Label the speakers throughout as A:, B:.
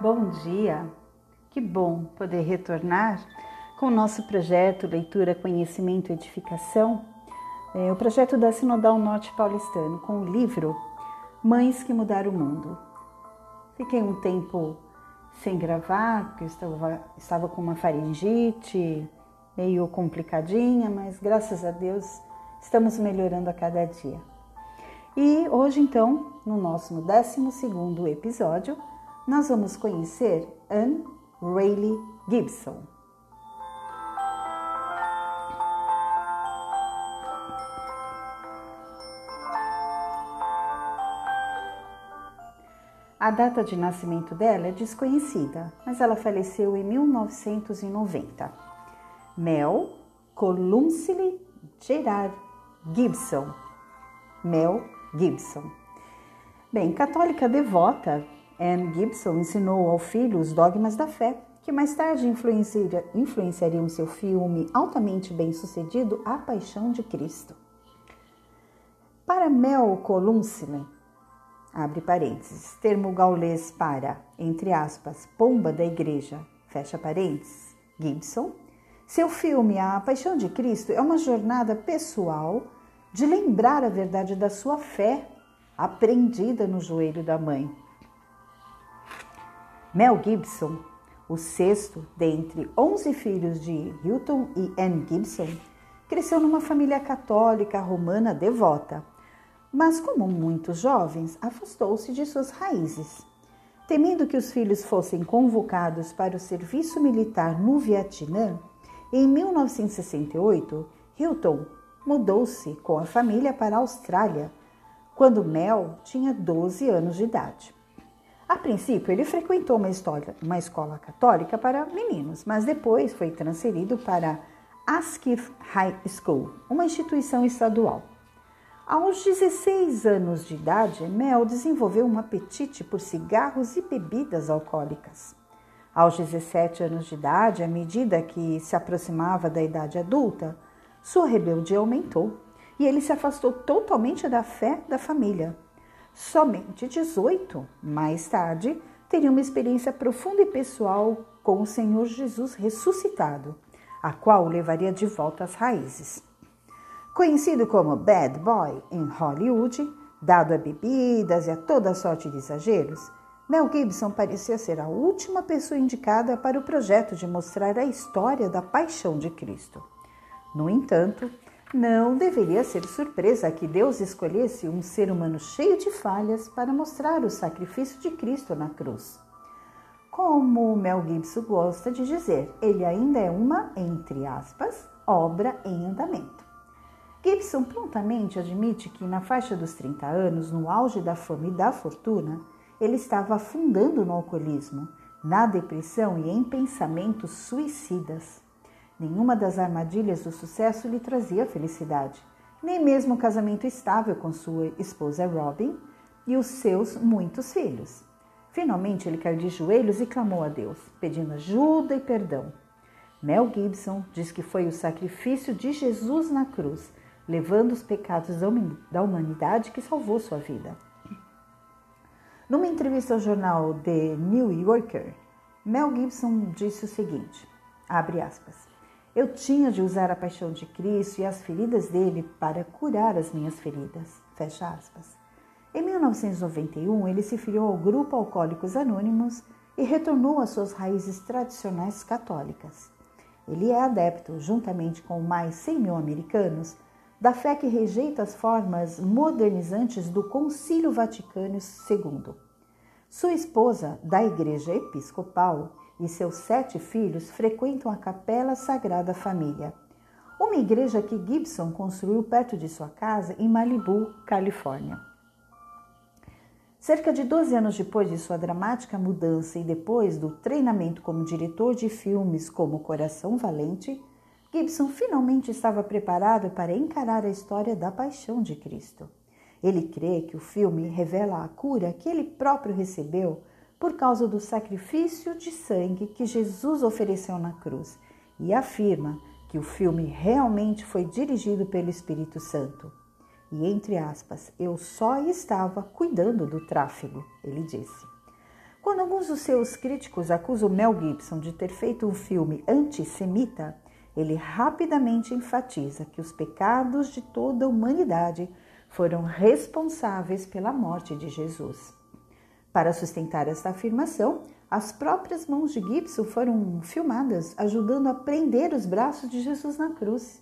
A: Bom dia! Que bom poder retornar com o nosso projeto Leitura, Conhecimento e Edificação, é, o projeto da Sinodal Norte Paulistano, com o livro Mães que Mudaram o Mundo. Fiquei um tempo sem gravar, porque eu estava, estava com uma faringite meio complicadinha, mas graças a Deus estamos melhorando a cada dia. E hoje, então, no nosso 12 episódio, nós vamos conhecer Anne Rayleigh Gibson. A data de nascimento dela é desconhecida, mas ela faleceu em 1990. Mel Columcille Gerard Gibson. Mel Gibson. Bem, católica devota, Anne Gibson ensinou ao filho os dogmas da fé, que mais tarde influenciaria, influenciariam seu filme altamente bem-sucedido A Paixão de Cristo. Para Mel Columcille, abre parênteses, termo gaulês para, entre aspas, pomba da igreja, fecha parênteses, Gibson, seu filme A Paixão de Cristo é uma jornada pessoal de lembrar a verdade da sua fé aprendida no joelho da mãe Mel Gibson, o sexto dentre 11 filhos de Hilton e Anne Gibson, cresceu numa família católica romana devota, mas, como muitos jovens, afastou-se de suas raízes. Temendo que os filhos fossem convocados para o serviço militar no Vietnã, em 1968, Hilton mudou-se com a família para a Austrália, quando Mel tinha 12 anos de idade. A princípio, ele frequentou uma, história, uma escola católica para meninos, mas depois foi transferido para Asquith High School, uma instituição estadual. Aos 16 anos de idade, Mel desenvolveu um apetite por cigarros e bebidas alcoólicas. Aos 17 anos de idade, à medida que se aproximava da idade adulta, sua rebeldia aumentou e ele se afastou totalmente da fé da família Somente 18, mais tarde, teria uma experiência profunda e pessoal com o Senhor Jesus ressuscitado, a qual o levaria de volta às raízes. Conhecido como Bad Boy em Hollywood, dado a bebidas e a toda sorte de exageros, Mel Gibson parecia ser a última pessoa indicada para o projeto de mostrar a história da paixão de Cristo. No entanto, não deveria ser surpresa que Deus escolhesse um ser humano cheio de falhas para mostrar o sacrifício de Cristo na cruz. Como Mel Gibson gosta de dizer, ele ainda é uma, entre aspas, obra em andamento. Gibson prontamente admite que, na faixa dos 30 anos, no auge da fama e da fortuna, ele estava afundando no alcoolismo, na depressão e em pensamentos suicidas. Nenhuma das armadilhas do sucesso lhe trazia felicidade, nem mesmo o casamento estável com sua esposa Robin e os seus muitos filhos. Finalmente ele caiu de joelhos e clamou a Deus, pedindo ajuda e perdão. Mel Gibson diz que foi o sacrifício de Jesus na cruz, levando os pecados da humanidade que salvou sua vida. Numa entrevista ao jornal The New Yorker, Mel Gibson disse o seguinte: abre aspas. Eu tinha de usar a paixão de Cristo e as feridas dele para curar as minhas feridas. Fecha aspas. Em 1991, ele se filiou ao grupo Alcoólicos Anônimos e retornou às suas raízes tradicionais católicas. Ele é adepto, juntamente com mais 100 mil americanos, da fé que rejeita as formas modernizantes do Concílio Vaticano II. Sua esposa, da Igreja Episcopal, e seus sete filhos frequentam a Capela Sagrada Família, uma igreja que Gibson construiu perto de sua casa em Malibu, Califórnia. Cerca de 12 anos depois de sua dramática mudança e depois do treinamento como diretor de filmes como Coração Valente, Gibson finalmente estava preparado para encarar a história da paixão de Cristo. Ele crê que o filme revela a cura que ele próprio recebeu por causa do sacrifício de sangue que Jesus ofereceu na cruz e afirma que o filme realmente foi dirigido pelo Espírito Santo. E entre aspas, eu só estava cuidando do tráfego, ele disse. Quando alguns dos seus críticos acusam Mel Gibson de ter feito um filme antissemita, ele rapidamente enfatiza que os pecados de toda a humanidade foram responsáveis pela morte de Jesus. Para sustentar esta afirmação, as próprias mãos de Gibson foram filmadas ajudando a prender os braços de Jesus na cruz.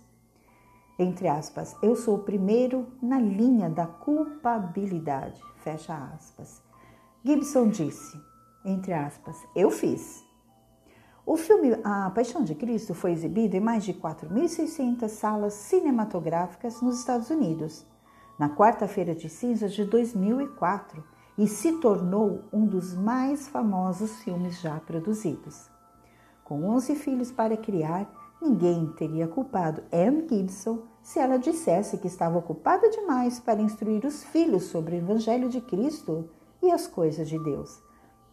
A: Entre aspas, eu sou o primeiro na linha da culpabilidade. Fecha aspas. Gibson disse, entre aspas, eu fiz. O filme A Paixão de Cristo foi exibido em mais de 4.600 salas cinematográficas nos Estados Unidos, na quarta-feira de cinzas de 2004, e se tornou um dos mais famosos filmes já produzidos. Com 11 filhos para criar, ninguém teria culpado Anne Gibson se ela dissesse que estava ocupada demais para instruir os filhos sobre o Evangelho de Cristo e as coisas de Deus.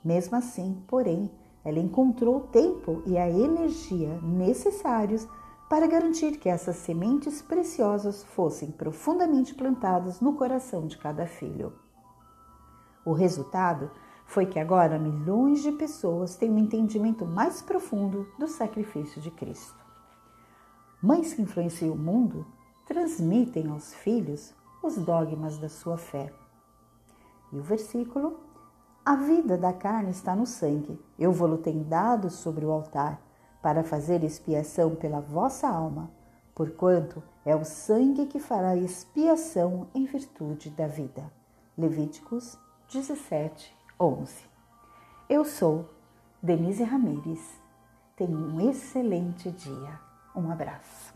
A: Mesmo assim, porém, ela encontrou o tempo e a energia necessários para garantir que essas sementes preciosas fossem profundamente plantadas no coração de cada filho. O resultado foi que agora milhões de pessoas têm um entendimento mais profundo do sacrifício de Cristo. Mães que influenciam o mundo transmitem aos filhos os dogmas da sua fé. E o versículo a vida da carne está no sangue. Eu vou-lo tenho dado sobre o altar, para fazer expiação pela vossa alma, porquanto é o sangue que fará expiação em virtude da vida. Levíticos 17, 11. Eu sou Denise Ramires. Tenha um excelente dia. Um abraço.